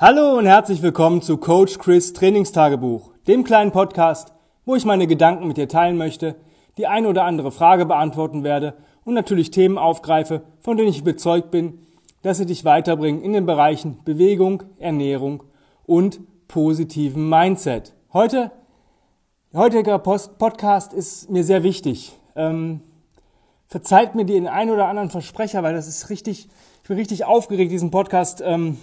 Hallo und herzlich willkommen zu Coach Chris Trainingstagebuch, dem kleinen Podcast, wo ich meine Gedanken mit dir teilen möchte, die ein oder andere Frage beantworten werde und natürlich Themen aufgreife, von denen ich überzeugt bin, dass sie dich weiterbringen in den Bereichen Bewegung, Ernährung und positiven Mindset. Heute, heutiger Post Podcast ist mir sehr wichtig. Ähm, verzeiht mir den ein oder anderen Versprecher, weil das ist richtig, ich bin richtig aufgeregt, diesen Podcast ähm,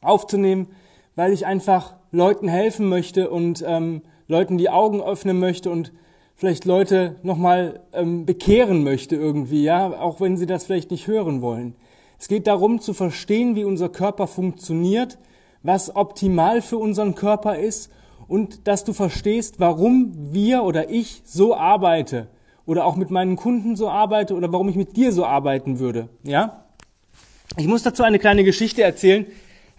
aufzunehmen, weil ich einfach Leuten helfen möchte und ähm, Leuten die Augen öffnen möchte und vielleicht Leute nochmal ähm, bekehren möchte irgendwie, ja, auch wenn sie das vielleicht nicht hören wollen. Es geht darum zu verstehen, wie unser Körper funktioniert, was optimal für unseren Körper ist und dass du verstehst, warum wir oder ich so arbeite oder auch mit meinen Kunden so arbeite oder warum ich mit dir so arbeiten würde, ja? Ich muss dazu eine kleine Geschichte erzählen,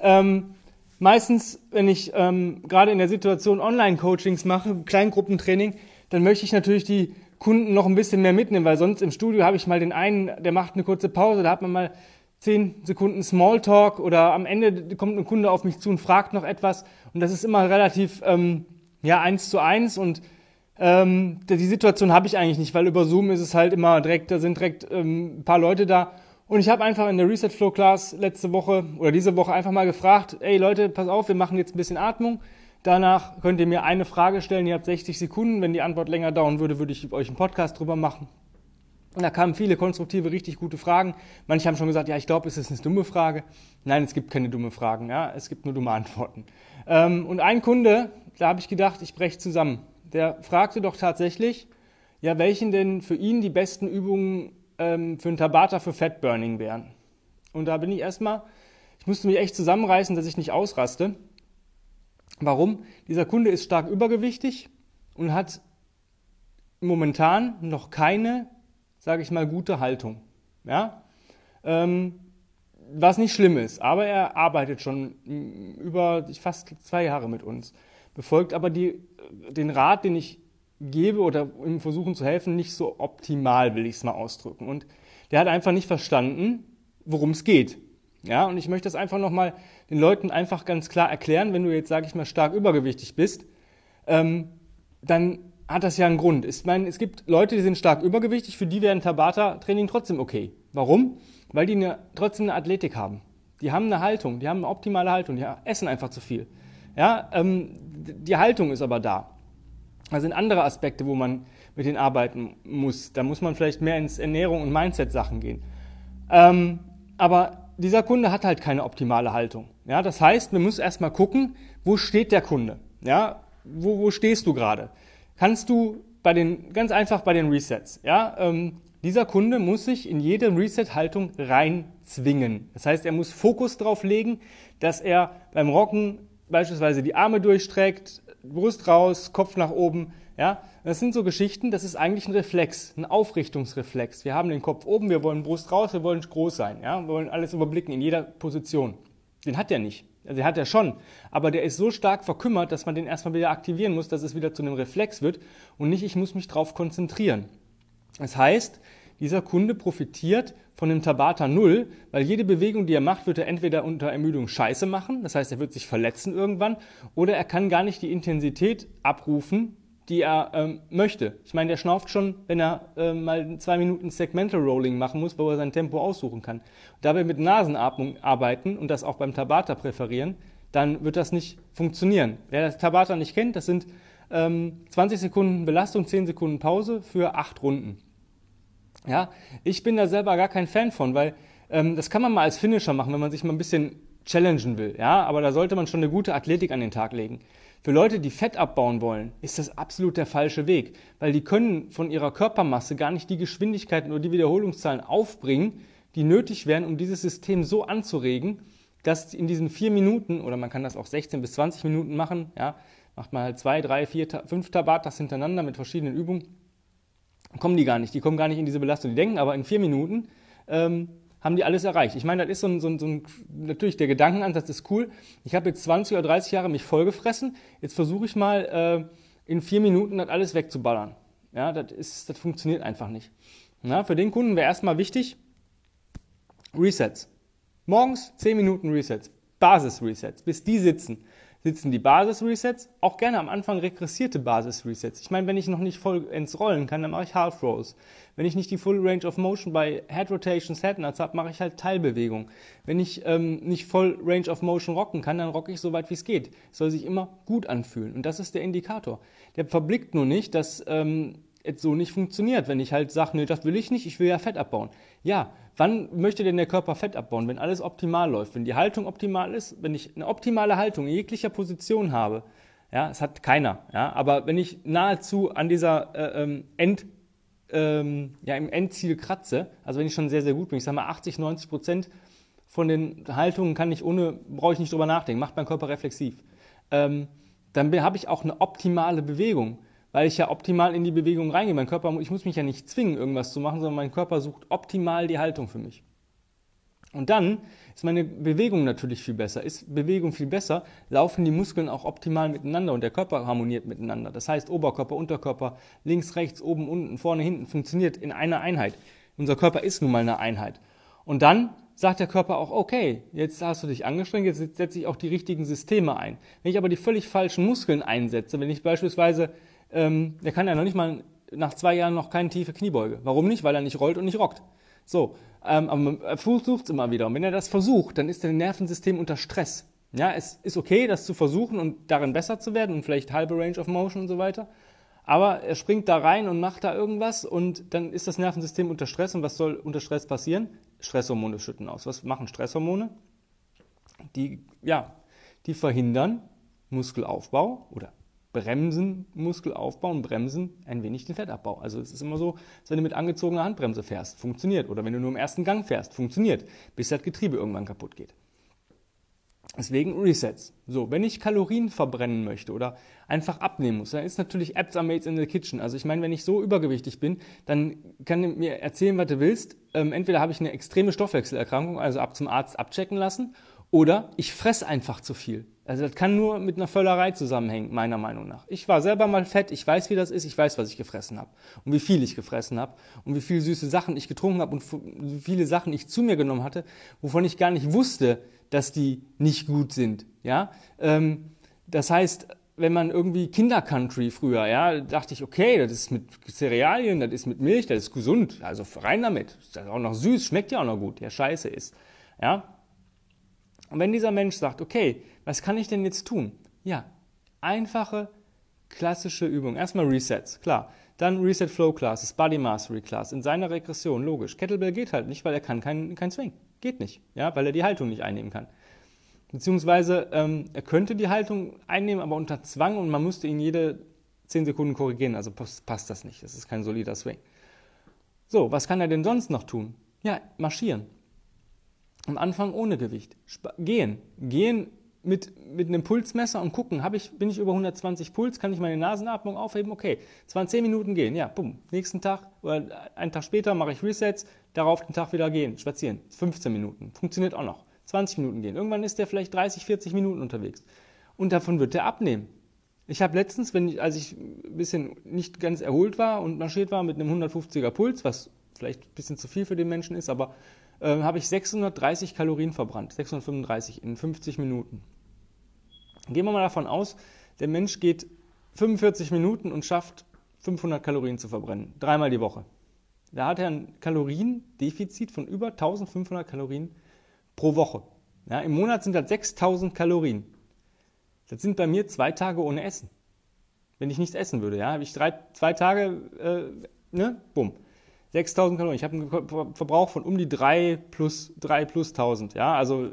ähm, meistens, wenn ich ähm, gerade in der Situation Online-Coachings mache, Kleingruppentraining, dann möchte ich natürlich die Kunden noch ein bisschen mehr mitnehmen, weil sonst im Studio habe ich mal den einen, der macht eine kurze Pause, da hat man mal zehn Sekunden Smalltalk oder am Ende kommt ein Kunde auf mich zu und fragt noch etwas und das ist immer relativ ähm, ja eins zu eins und ähm, die Situation habe ich eigentlich nicht, weil über Zoom ist es halt immer direkt, da sind direkt ähm, ein paar Leute da und ich habe einfach in der Reset Flow Class letzte Woche oder diese Woche einfach mal gefragt, ey Leute, pass auf, wir machen jetzt ein bisschen Atmung. Danach könnt ihr mir eine Frage stellen, ihr habt 60 Sekunden. Wenn die Antwort länger dauern würde, würde ich euch einen Podcast drüber machen. Und da kamen viele konstruktive, richtig gute Fragen. Manche haben schon gesagt, ja, ich glaube, es ist eine dumme Frage. Nein, es gibt keine dumme Fragen, ja, es gibt nur dumme Antworten. Ähm, und ein Kunde, da habe ich gedacht, ich breche zusammen. Der fragte doch tatsächlich, ja, welchen denn für ihn die besten Übungen ähm, für ein Tabata für Fatburning wären. Und da bin ich erstmal, ich musste mich echt zusammenreißen, dass ich nicht ausraste. Warum? Dieser Kunde ist stark übergewichtig und hat momentan noch keine, sage ich mal, gute Haltung. Ja? Ähm, was nicht schlimm ist, aber er arbeitet schon über fast zwei Jahre mit uns, befolgt aber die, den Rat, den ich gebe oder ihm versuchen zu helfen, nicht so optimal, will ich es mal ausdrücken. Und der hat einfach nicht verstanden, worum es geht. Ja, und ich möchte das einfach nochmal den Leuten einfach ganz klar erklären, wenn du jetzt, sage ich mal, stark übergewichtig bist, ähm, dann hat das ja einen Grund. Ich meine, es gibt Leute, die sind stark übergewichtig, für die wäre ein Tabata-Training trotzdem okay. Warum? Weil die eine, trotzdem eine Athletik haben. Die haben eine Haltung, die haben eine optimale Haltung, die essen einfach zu viel. Ja, ähm, die Haltung ist aber da. Da sind andere Aspekte, wo man mit denen arbeiten muss. Da muss man vielleicht mehr ins Ernährung und Mindset-Sachen gehen. Ähm, aber dieser Kunde hat halt keine optimale Haltung. Ja, das heißt, man muss erstmal gucken, wo steht der Kunde? Ja, wo, wo stehst du gerade? Kannst du bei den, ganz einfach bei den Resets, ja, ähm, dieser Kunde muss sich in jede Reset-Haltung reinzwingen. Das heißt, er muss Fokus darauf legen, dass er beim Rocken beispielsweise die Arme durchstreckt, Brust raus, Kopf nach oben. Ja, das sind so Geschichten, das ist eigentlich ein Reflex, ein Aufrichtungsreflex. Wir haben den Kopf oben, wir wollen Brust raus, wir wollen groß sein. Ja, wir wollen alles überblicken in jeder Position. Den hat er nicht. Also den hat er schon. Aber der ist so stark verkümmert, dass man den erstmal wieder aktivieren muss, dass es wieder zu einem Reflex wird und nicht, ich muss mich drauf konzentrieren. Das heißt, dieser Kunde profitiert von dem Tabata Null, weil jede Bewegung, die er macht, wird er entweder unter Ermüdung scheiße machen, das heißt, er wird sich verletzen irgendwann, oder er kann gar nicht die Intensität abrufen, die er ähm, möchte. Ich meine, der schnauft schon, wenn er äh, mal zwei Minuten Segmental Rolling machen muss, wo er sein Tempo aussuchen kann. Da wir mit Nasenatmung arbeiten und das auch beim Tabata präferieren, dann wird das nicht funktionieren. Wer das Tabata nicht kennt, das sind ähm, 20 Sekunden Belastung, 10 Sekunden Pause für acht Runden. Ja, ich bin da selber gar kein Fan von, weil ähm, das kann man mal als Finisher machen, wenn man sich mal ein bisschen challengen will. Ja, aber da sollte man schon eine gute Athletik an den Tag legen. Für Leute, die Fett abbauen wollen, ist das absolut der falsche Weg, weil die können von ihrer Körpermasse gar nicht die Geschwindigkeiten oder die Wiederholungszahlen aufbringen, die nötig wären, um dieses System so anzuregen, dass in diesen vier Minuten, oder man kann das auch 16 bis 20 Minuten machen, ja, macht man halt zwei, drei, vier, fünf Tabatas hintereinander mit verschiedenen Übungen, kommen die gar nicht. Die kommen gar nicht in diese Belastung. Die denken aber in vier Minuten ähm, haben die alles erreicht. Ich meine, das ist so ein, so ein, so ein natürlich der Gedankenansatz ist cool. Ich habe jetzt 20 oder 30 Jahre mich vollgefressen. Jetzt versuche ich mal äh, in vier Minuten das alles wegzuballern. Ja, das, ist, das funktioniert einfach nicht. Na, für den Kunden wäre erstmal wichtig Resets. Morgens 10 Minuten Resets. Basis-Resets, bis die sitzen sitzen die Basis-Resets, auch gerne am Anfang regressierte Basis-Resets. Ich meine, wenn ich noch nicht voll ins Rollen kann, dann mache ich Half Rolls. Wenn ich nicht die Full Range of Motion bei Head Rotations, Head Nuts habe, mache ich halt Teilbewegung. Wenn ich ähm, nicht voll Range of Motion rocken kann, dann rocke ich so weit wie es geht. Es soll sich immer gut anfühlen und das ist der Indikator. Der verblickt nur nicht, dass ähm, es so nicht funktioniert, wenn ich halt sage, nee, das will ich nicht, ich will ja Fett abbauen. Ja, wann möchte denn der Körper Fett abbauen? Wenn alles optimal läuft, wenn die Haltung optimal ist, wenn ich eine optimale Haltung in jeglicher Position habe, ja, es hat keiner, ja, aber wenn ich nahezu an dieser äh, ähm, End, ähm, ja, im Endziel kratze, also wenn ich schon sehr, sehr gut bin, ich sage mal 80, 90 Prozent von den Haltungen kann ich ohne, brauche ich nicht drüber nachdenken, macht mein Körper reflexiv. Ähm, dann habe ich auch eine optimale Bewegung weil ich ja optimal in die Bewegung reingehe. Mein Körper, ich muss mich ja nicht zwingen, irgendwas zu machen, sondern mein Körper sucht optimal die Haltung für mich. Und dann ist meine Bewegung natürlich viel besser. Ist Bewegung viel besser, laufen die Muskeln auch optimal miteinander und der Körper harmoniert miteinander. Das heißt, Oberkörper, Unterkörper, links, rechts, oben, unten, vorne, hinten funktioniert in einer Einheit. Unser Körper ist nun mal eine Einheit. Und dann sagt der Körper auch, okay, jetzt hast du dich angestrengt, jetzt setze ich auch die richtigen Systeme ein. Wenn ich aber die völlig falschen Muskeln einsetze, wenn ich beispielsweise ähm, der kann ja noch nicht mal nach zwei Jahren noch keine tiefe Kniebeuge. Warum nicht? Weil er nicht rollt und nicht rockt. So, ähm, aber er versucht es immer wieder. Und wenn er das versucht, dann ist dein Nervensystem unter Stress. Ja, es ist okay, das zu versuchen und darin besser zu werden und vielleicht halbe Range of Motion und so weiter. Aber er springt da rein und macht da irgendwas und dann ist das Nervensystem unter Stress. Und was soll unter Stress passieren? Stresshormone schütten aus. Was machen Stresshormone? Die, ja, die verhindern Muskelaufbau oder bremsen Muskelaufbau und bremsen ein wenig den Fettabbau. Also es ist immer so, wenn du mit angezogener Handbremse fährst, funktioniert. Oder wenn du nur im ersten Gang fährst, funktioniert, bis das Getriebe irgendwann kaputt geht. Deswegen Resets. So, wenn ich Kalorien verbrennen möchte oder einfach abnehmen muss, dann ist natürlich Apps are made in the kitchen. Also ich meine, wenn ich so übergewichtig bin, dann kann mir erzählen, was du willst. Ähm, entweder habe ich eine extreme Stoffwechselerkrankung, also ab zum Arzt abchecken lassen, oder ich fresse einfach zu viel. Also das kann nur mit einer Völlerei zusammenhängen, meiner Meinung nach. Ich war selber mal fett, ich weiß, wie das ist, ich weiß, was ich gefressen habe und wie viel ich gefressen habe und wie viele süße Sachen ich getrunken habe und wie viele Sachen ich zu mir genommen hatte, wovon ich gar nicht wusste, dass die nicht gut sind. Ja, ähm, das heißt, wenn man irgendwie Kindercountry früher, ja, dachte ich, okay, das ist mit Cerealien, das ist mit Milch, das ist gesund, also rein damit. Das ist auch noch süß, schmeckt ja auch noch gut, ja, scheiße ist. Ja, und wenn dieser Mensch sagt, okay, was kann ich denn jetzt tun? Ja, einfache, klassische Übung. Erstmal Resets, klar. Dann Reset Flow Classes, Body Mastery Class in seiner Regression, logisch. Kettlebell geht halt nicht, weil er kann keinen kein Swing. Geht nicht, ja, weil er die Haltung nicht einnehmen kann. Beziehungsweise ähm, er könnte die Haltung einnehmen, aber unter Zwang und man müsste ihn jede 10 Sekunden korrigieren. Also passt, passt das nicht. Das ist kein solider Swing. So, was kann er denn sonst noch tun? Ja, marschieren. Am Anfang ohne Gewicht. Gehen. Gehen mit, mit einem Pulsmesser und gucken, ich, bin ich über 120 Puls, kann ich meine Nasenatmung aufheben? Okay, es waren 10 Minuten gehen, ja, bumm. Nächsten Tag oder einen Tag später mache ich Resets, darauf den Tag wieder gehen, spazieren. 15 Minuten, funktioniert auch noch. 20 Minuten gehen. Irgendwann ist der vielleicht 30, 40 Minuten unterwegs. Und davon wird der abnehmen. Ich habe letztens, wenn ich, als ich ein bisschen nicht ganz erholt war und marschiert war mit einem 150er Puls, was vielleicht ein bisschen zu viel für den Menschen ist, aber äh, habe ich 630 Kalorien verbrannt, 635 in 50 Minuten. Gehen wir mal davon aus, der Mensch geht 45 Minuten und schafft 500 Kalorien zu verbrennen, dreimal die Woche. Da hat er ein Kaloriendefizit von über 1500 Kalorien pro Woche. Ja, Im Monat sind das 6000 Kalorien. Das sind bei mir zwei Tage ohne Essen. Wenn ich nichts essen würde, ja, habe ich drei, zwei Tage, äh, ne, bumm. 6000 Kalorien. Ich habe einen Verbrauch von um die 3 plus 3 plus 1000. Ja, also äh,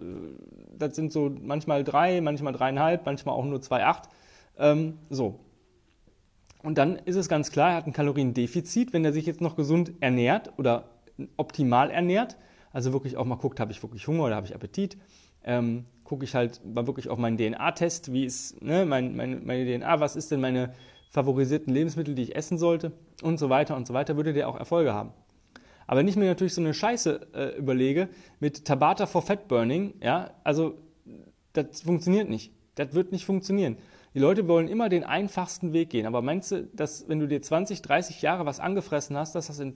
das sind so manchmal 3, manchmal 3,5, manchmal auch nur 2,8. Ähm, so. Und dann ist es ganz klar, er hat ein Kaloriendefizit, wenn er sich jetzt noch gesund ernährt oder optimal ernährt. Also wirklich auch mal guckt, habe ich wirklich Hunger oder habe ich Appetit. Ähm, gucke ich halt mal wirklich auf meinen DNA-Test, wie ist ne, mein, meine, meine DNA, was ist denn meine favorisierten Lebensmittel, die ich essen sollte und so weiter und so weiter, würde der auch Erfolge haben. Aber wenn ich mir natürlich so eine Scheiße äh, überlege mit Tabata for Fat Burning, ja, also das funktioniert nicht. Das wird nicht funktionieren. Die Leute wollen immer den einfachsten Weg gehen. Aber meinst du, dass wenn du dir 20, 30 Jahre was angefressen hast, dass das in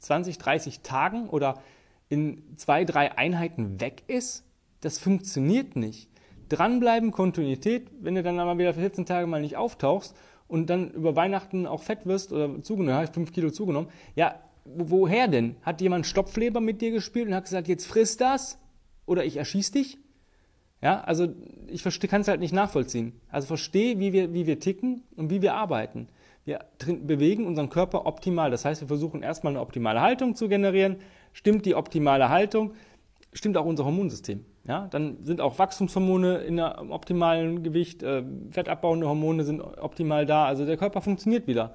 20, 30 Tagen oder in zwei, drei Einheiten weg ist? Das funktioniert nicht. Dranbleiben, Kontinuität, wenn du dann mal wieder für 14 Tage mal nicht auftauchst und dann über Weihnachten auch fett wirst oder zugenommen, hast 5 Kilo zugenommen, ja, woher denn? Hat jemand Stopfleber mit dir gespielt und hat gesagt, jetzt friss das oder ich erschieß dich? Ja, also ich kann es halt nicht nachvollziehen. Also verstehe, wie wir, wie wir ticken und wie wir arbeiten. Wir bewegen unseren Körper optimal. Das heißt, wir versuchen erstmal eine optimale Haltung zu generieren. Stimmt die optimale Haltung, stimmt auch unser Hormonsystem. Ja, dann sind auch Wachstumshormone in einem optimalen Gewicht, äh, fettabbauende Hormone sind optimal da. Also der Körper funktioniert wieder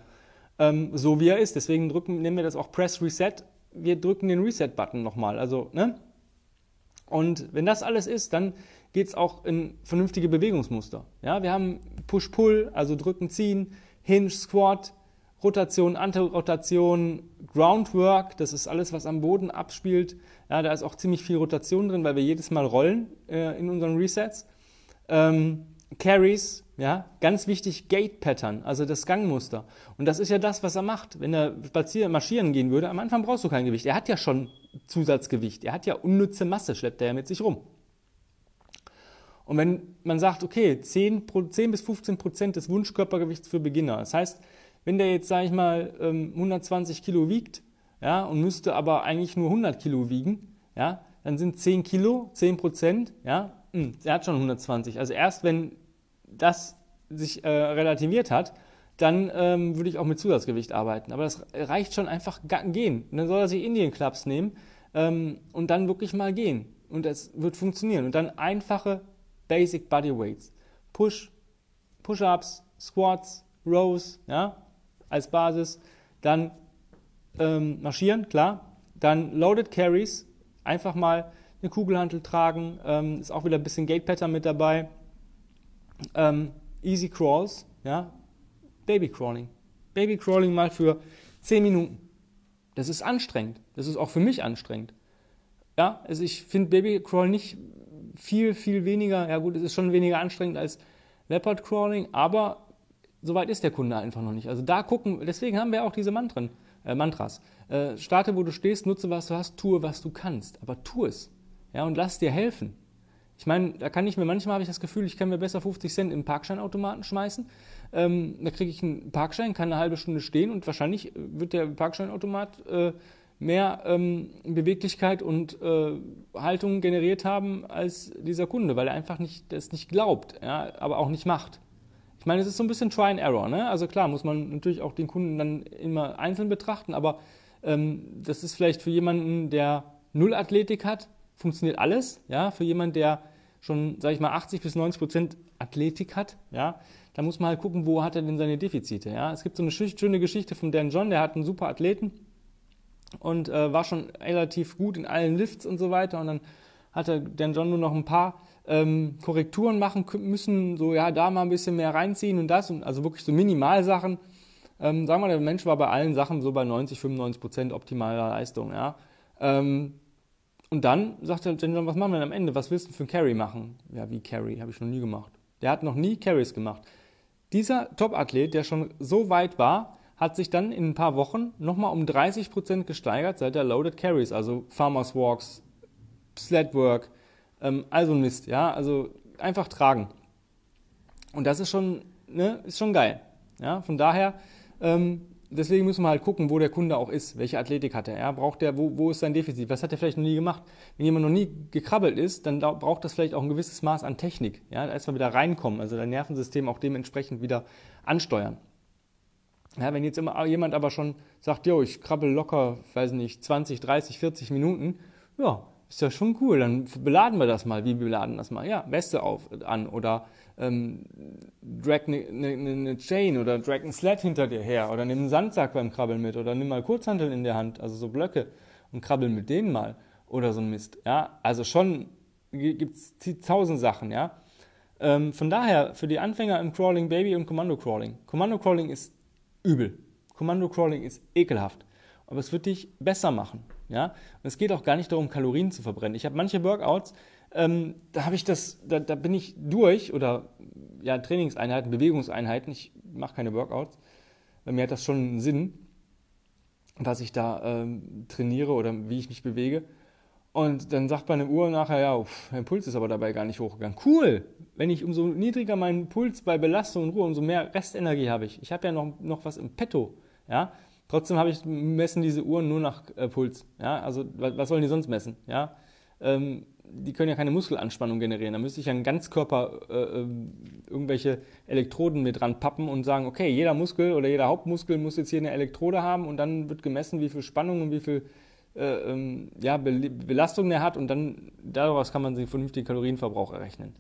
ähm, so, wie er ist. Deswegen drücken, nennen wir das auch Press Reset. Wir drücken den Reset-Button nochmal. Also, ne? Und wenn das alles ist, dann geht es auch in vernünftige Bewegungsmuster. Ja, wir haben Push-Pull, also drücken, ziehen, Hinge, Squat, Rotation, Antirotation, Groundwork, das ist alles, was am Boden abspielt. Ja, da ist auch ziemlich viel Rotation drin, weil wir jedes Mal rollen äh, in unseren Resets. Ähm, Carries, ja, ganz wichtig, Gate Pattern, also das Gangmuster. Und das ist ja das, was er macht. Wenn er spazieren, marschieren gehen würde, am Anfang brauchst du kein Gewicht. Er hat ja schon Zusatzgewicht. Er hat ja unnütze Masse, schleppt er ja mit sich rum. Und wenn man sagt, okay, 10, 10 bis 15 Prozent des Wunschkörpergewichts für Beginner. Das heißt, wenn der jetzt, sage ich mal, 120 ähm, Kilo wiegt, ja, und müsste aber eigentlich nur 100 Kilo wiegen, ja, dann sind 10 Kilo, 10 Prozent, ja, hm, er hat schon 120. Also erst wenn das sich äh, relativiert hat, dann ähm, würde ich auch mit Zusatzgewicht arbeiten. Aber das reicht schon einfach gehen. Und dann soll er sich Indian Clubs nehmen ähm, und dann wirklich mal gehen. Und das wird funktionieren. Und dann einfache Basic Body Weights. Push, Push-Ups, Squats, Rows, ja, als Basis. Dann ähm, marschieren, klar. Dann Loaded Carries, einfach mal eine Kugelhantel tragen, ähm, ist auch wieder ein bisschen Gate Pattern mit dabei. Ähm, Easy Crawls, ja, Baby Crawling. Baby Crawling mal für 10 Minuten. Das ist anstrengend. Das ist auch für mich anstrengend. Ja, also ich finde Baby Crawl nicht viel, viel weniger, ja gut, es ist schon weniger anstrengend als Leopard Crawling, aber soweit ist der Kunde einfach noch nicht. Also da gucken, deswegen haben wir auch diese Mantren, äh, Mantras. Äh, starte, wo du stehst, nutze, was du hast, tue, was du kannst. Aber tu es. Ja, und lass dir helfen. Ich meine, da kann ich mir manchmal habe ich das Gefühl, ich kann mir besser 50 Cent den Parkscheinautomaten schmeißen. Ähm, da kriege ich einen Parkschein, kann eine halbe Stunde stehen und wahrscheinlich wird der Parkscheinautomat äh, mehr ähm, Beweglichkeit und äh, Haltung generiert haben als dieser Kunde, weil er einfach nicht, das nicht glaubt, ja, aber auch nicht macht. Ich meine, es ist so ein bisschen Try and Error. Ne? Also klar, muss man natürlich auch den Kunden dann immer einzeln betrachten, aber ähm, das ist vielleicht für jemanden, der Null Athletik hat, funktioniert alles. Ja? Für jemanden, der schon, sage ich mal, 80 bis 90 Prozent Athletik hat, ja, da muss man halt gucken, wo hat er denn seine Defizite. Ja? Es gibt so eine schöne Geschichte von Dan John, der hat einen super Athleten, und äh, war schon relativ gut in allen Lifts und so weiter. Und dann hatte Dan John nur noch ein paar ähm, Korrekturen machen müssen, so ja, da mal ein bisschen mehr reinziehen und das, und also wirklich so Minimalsachen. Ähm, sagen wir, der Mensch war bei allen Sachen so bei 90, 95 Prozent optimaler Leistung, ja. Ähm, und dann sagte Dan John, was machen wir denn am Ende? Was willst du für einen Carry machen? Ja, wie Carry? Habe ich noch nie gemacht. Der hat noch nie Carries gemacht. Dieser Top-Athlet, der schon so weit war, hat sich dann in ein paar Wochen nochmal um 30 Prozent gesteigert seit der Loaded Carries, also Farmers Walks, Sled Work, ähm, also Mist, ja, also einfach tragen. Und das ist schon, ne, ist schon geil. Ja, von daher, ähm, deswegen müssen wir halt gucken, wo der Kunde auch ist, welche Athletik hat er, ja, braucht der, wo, wo ist sein Defizit, was hat er vielleicht noch nie gemacht. Wenn jemand noch nie gekrabbelt ist, dann braucht das vielleicht auch ein gewisses Maß an Technik, ja, erstmal wieder reinkommen, also dein Nervensystem auch dementsprechend wieder ansteuern. Ja, wenn jetzt immer jemand aber schon sagt, jo, ich krabbel locker, weiß nicht, 20, 30, 40 Minuten, ja, ist ja schon cool, dann beladen wir das mal. Wie beladen das mal? Ja, Weste auf, an oder ähm, drag eine ne, ne, ne Chain oder drag ein Sled hinter dir her oder nimm einen Sandsack beim Krabbeln mit oder nimm mal Kurzhanteln in der Hand, also so Blöcke und krabbel mit denen mal oder so ein Mist. Ja, also schon gibt es tausend Sachen, ja. Ähm, von daher, für die Anfänger im Crawling Baby und Kommando Crawling. Kommando Crawling ist übel. Kommando Crawling ist ekelhaft. Aber es wird dich besser machen. Ja? Und es geht auch gar nicht darum, Kalorien zu verbrennen. Ich habe manche Workouts, ähm, da habe ich das, da, da, bin ich durch oder ja, Trainingseinheiten, Bewegungseinheiten. Ich mache keine Workouts. Mir hat das schon einen Sinn, was ich da ähm, trainiere oder wie ich mich bewege. Und dann sagt meine Uhr nachher, ja, pff, mein Puls ist aber dabei gar nicht hochgegangen. Cool! Wenn ich umso niedriger meinen Puls bei Belastung und Ruhe, umso mehr Restenergie habe ich. Ich habe ja noch, noch was im Petto. Ja? Trotzdem habe ich messen diese Uhren nur nach äh, Puls. Ja? Also was, was sollen die sonst messen? Ja? Ähm, die können ja keine Muskelanspannung generieren. Da müsste ich ja einen Ganzkörper äh, ähm, irgendwelche Elektroden mit dran pappen und sagen, okay, jeder Muskel oder jeder Hauptmuskel muss jetzt hier eine Elektrode haben und dann wird gemessen, wie viel Spannung und wie viel äh, ähm, ja, Belastung der hat und dann daraus kann man sich vernünftigen Kalorienverbrauch errechnen.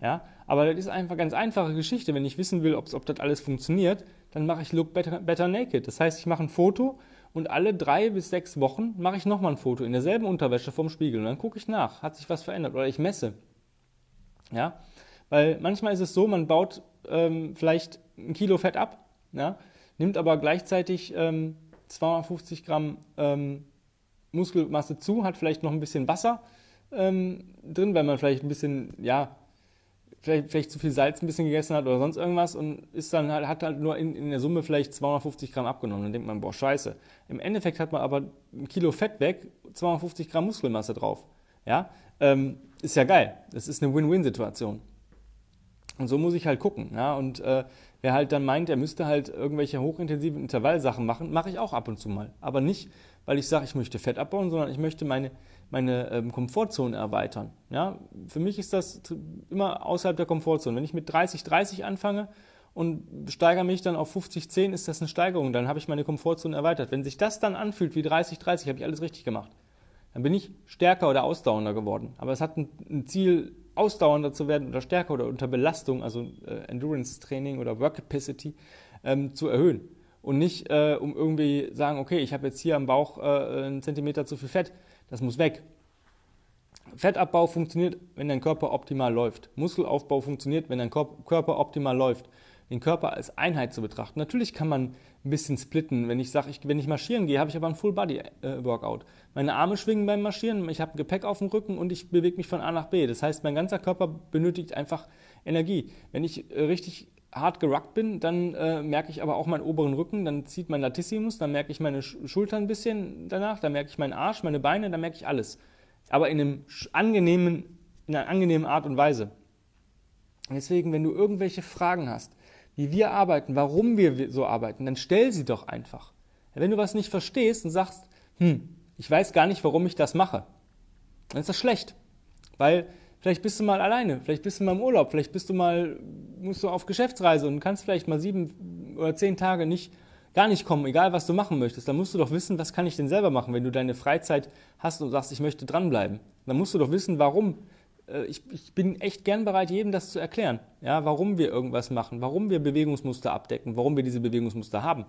Ja? Aber das ist einfach eine ganz einfache Geschichte. Wenn ich wissen will, ob das alles funktioniert, dann mache ich Look better, better Naked. Das heißt, ich mache ein Foto und alle drei bis sechs Wochen mache ich nochmal ein Foto in derselben Unterwäsche vom Spiegel und dann gucke ich nach, hat sich was verändert oder ich messe. Ja? Weil manchmal ist es so, man baut ähm, vielleicht ein Kilo Fett ab, ja? nimmt aber gleichzeitig ähm, 250 Gramm ähm, Muskelmasse zu, hat vielleicht noch ein bisschen Wasser ähm, drin, weil man vielleicht ein bisschen, ja, vielleicht, vielleicht zu viel Salz ein bisschen gegessen hat oder sonst irgendwas und ist dann halt, hat halt nur in, in der Summe vielleicht 250 Gramm abgenommen. Dann denkt man, boah, scheiße. Im Endeffekt hat man aber ein Kilo Fett weg, 250 Gramm Muskelmasse drauf. Ja, ähm, ist ja geil. Das ist eine Win-Win-Situation. Und so muss ich halt gucken. Ja? Und äh, wer halt dann meint, er müsste halt irgendwelche hochintensiven Intervallsachen machen, mache ich auch ab und zu mal. Aber nicht, weil ich sage, ich möchte Fett abbauen, sondern ich möchte meine, meine ähm, Komfortzone erweitern. Ja? Für mich ist das immer außerhalb der Komfortzone. Wenn ich mit 30, 30 anfange und steigere mich dann auf 50, 10, ist das eine Steigerung. Dann habe ich meine Komfortzone erweitert. Wenn sich das dann anfühlt wie 30, 30, habe ich alles richtig gemacht. Dann bin ich stärker oder ausdauernder geworden. Aber es hat ein, ein Ziel, ausdauernder zu werden oder stärker oder unter Belastung, also äh, Endurance-Training oder Work Capacity, ähm, zu erhöhen. Und nicht, äh, um irgendwie sagen, okay, ich habe jetzt hier am Bauch äh, einen Zentimeter zu viel Fett, das muss weg. Fettabbau funktioniert, wenn dein Körper optimal läuft. Muskelaufbau funktioniert, wenn dein Körper optimal läuft. Den Körper als Einheit zu betrachten. Natürlich kann man ein bisschen splitten. Wenn ich sage, ich, wenn ich marschieren gehe, habe ich aber ein Full-Body-Workout. Meine Arme schwingen beim Marschieren, ich habe Gepäck auf dem Rücken und ich bewege mich von A nach B. Das heißt, mein ganzer Körper benötigt einfach Energie. Wenn ich äh, richtig hart geruckt bin, dann äh, merke ich aber auch meinen oberen Rücken, dann zieht mein Latissimus, dann merke ich meine Schultern ein bisschen danach, dann merke ich meinen Arsch, meine Beine, dann merke ich alles. Aber in, einem angenehmen, in einer angenehmen Art und Weise. deswegen, wenn du irgendwelche Fragen hast, wie wir arbeiten, warum wir so arbeiten, dann stell sie doch einfach. Wenn du was nicht verstehst und sagst, hm, ich weiß gar nicht, warum ich das mache, dann ist das schlecht. Weil vielleicht bist du mal alleine, vielleicht bist du mal im Urlaub, vielleicht bist du mal, musst du auf Geschäftsreise und kannst vielleicht mal sieben oder zehn Tage nicht, gar nicht kommen, egal was du machen möchtest. Dann musst du doch wissen, was kann ich denn selber machen, wenn du deine Freizeit hast und sagst, ich möchte dranbleiben. Dann musst du doch wissen, warum ich, ich, bin echt gern bereit, jedem das zu erklären, ja, warum wir irgendwas machen, warum wir Bewegungsmuster abdecken, warum wir diese Bewegungsmuster haben.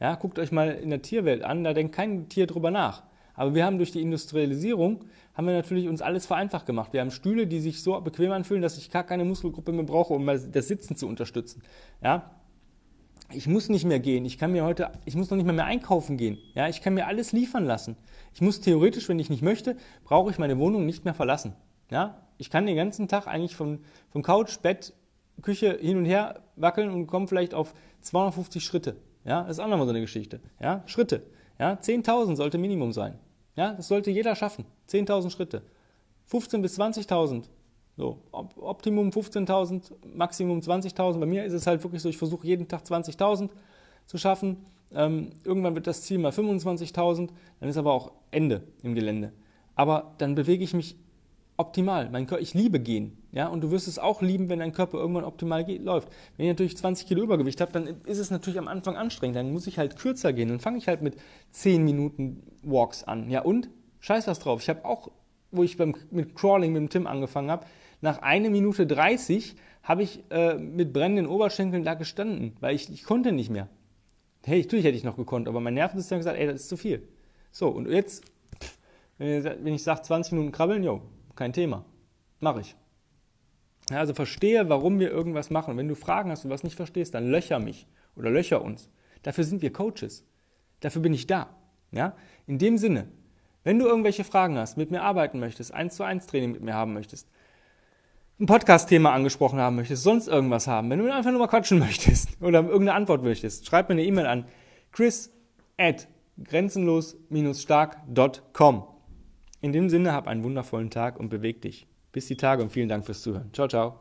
Ja, guckt euch mal in der Tierwelt an, da denkt kein Tier drüber nach. Aber wir haben durch die Industrialisierung, haben wir natürlich uns alles vereinfacht gemacht. Wir haben Stühle, die sich so bequem anfühlen, dass ich gar keine Muskelgruppe mehr brauche, um das Sitzen zu unterstützen. Ja, ich muss nicht mehr gehen. Ich kann mir heute, ich muss noch nicht mehr, mehr einkaufen gehen. Ja, ich kann mir alles liefern lassen. Ich muss theoretisch, wenn ich nicht möchte, brauche ich meine Wohnung nicht mehr verlassen. Ja, ich kann den ganzen Tag eigentlich von, von Couch, Bett, Küche hin und her wackeln und komme vielleicht auf 250 Schritte. Ja, das ist auch nochmal so eine Geschichte. Ja, Schritte. Ja, 10.000 sollte Minimum sein. Ja, das sollte jeder schaffen. 10.000 Schritte. 15.000 bis 20.000. So, Optimum 15.000, Maximum 20.000. Bei mir ist es halt wirklich so, ich versuche jeden Tag 20.000 zu schaffen. Ähm, irgendwann wird das Ziel mal 25.000, dann ist aber auch Ende im Gelände. Aber dann bewege ich mich optimal. Mein Körper, ich liebe gehen. Ja, und du wirst es auch lieben, wenn dein Körper irgendwann optimal geht, läuft. Wenn ich natürlich 20 Kilo Übergewicht habe, dann ist es natürlich am Anfang anstrengend. Dann muss ich halt kürzer gehen. Dann fange ich halt mit 10 Minuten Walks an. Ja, und? Scheiß was drauf. Ich habe auch, wo ich beim, mit Crawling mit dem Tim angefangen habe, nach 1 Minute 30 habe ich äh, mit brennenden Oberschenkeln da gestanden, weil ich, ich konnte nicht mehr. Hey, natürlich hätte ich noch gekonnt, aber mein Nervensystem hat gesagt, ey, das ist zu viel. So, und jetzt, wenn ich sage 20 Minuten krabbeln, jo, kein Thema. Mache ich. Ja, also verstehe, warum wir irgendwas machen. wenn du Fragen hast und was nicht verstehst, dann löcher mich oder löcher uns. Dafür sind wir Coaches. Dafür bin ich da. Ja? In dem Sinne, wenn du irgendwelche Fragen hast, mit mir arbeiten möchtest, eins zu eins Training mit mir haben möchtest, ein Podcast-Thema angesprochen haben möchtest, sonst irgendwas haben, wenn du einfach nur mal quatschen möchtest oder irgendeine Antwort möchtest, schreib mir eine E-Mail an chris at grenzenlos-stark.com. In dem Sinne, hab einen wundervollen Tag und beweg dich. Bis die Tage und vielen Dank fürs Zuhören. Ciao, ciao.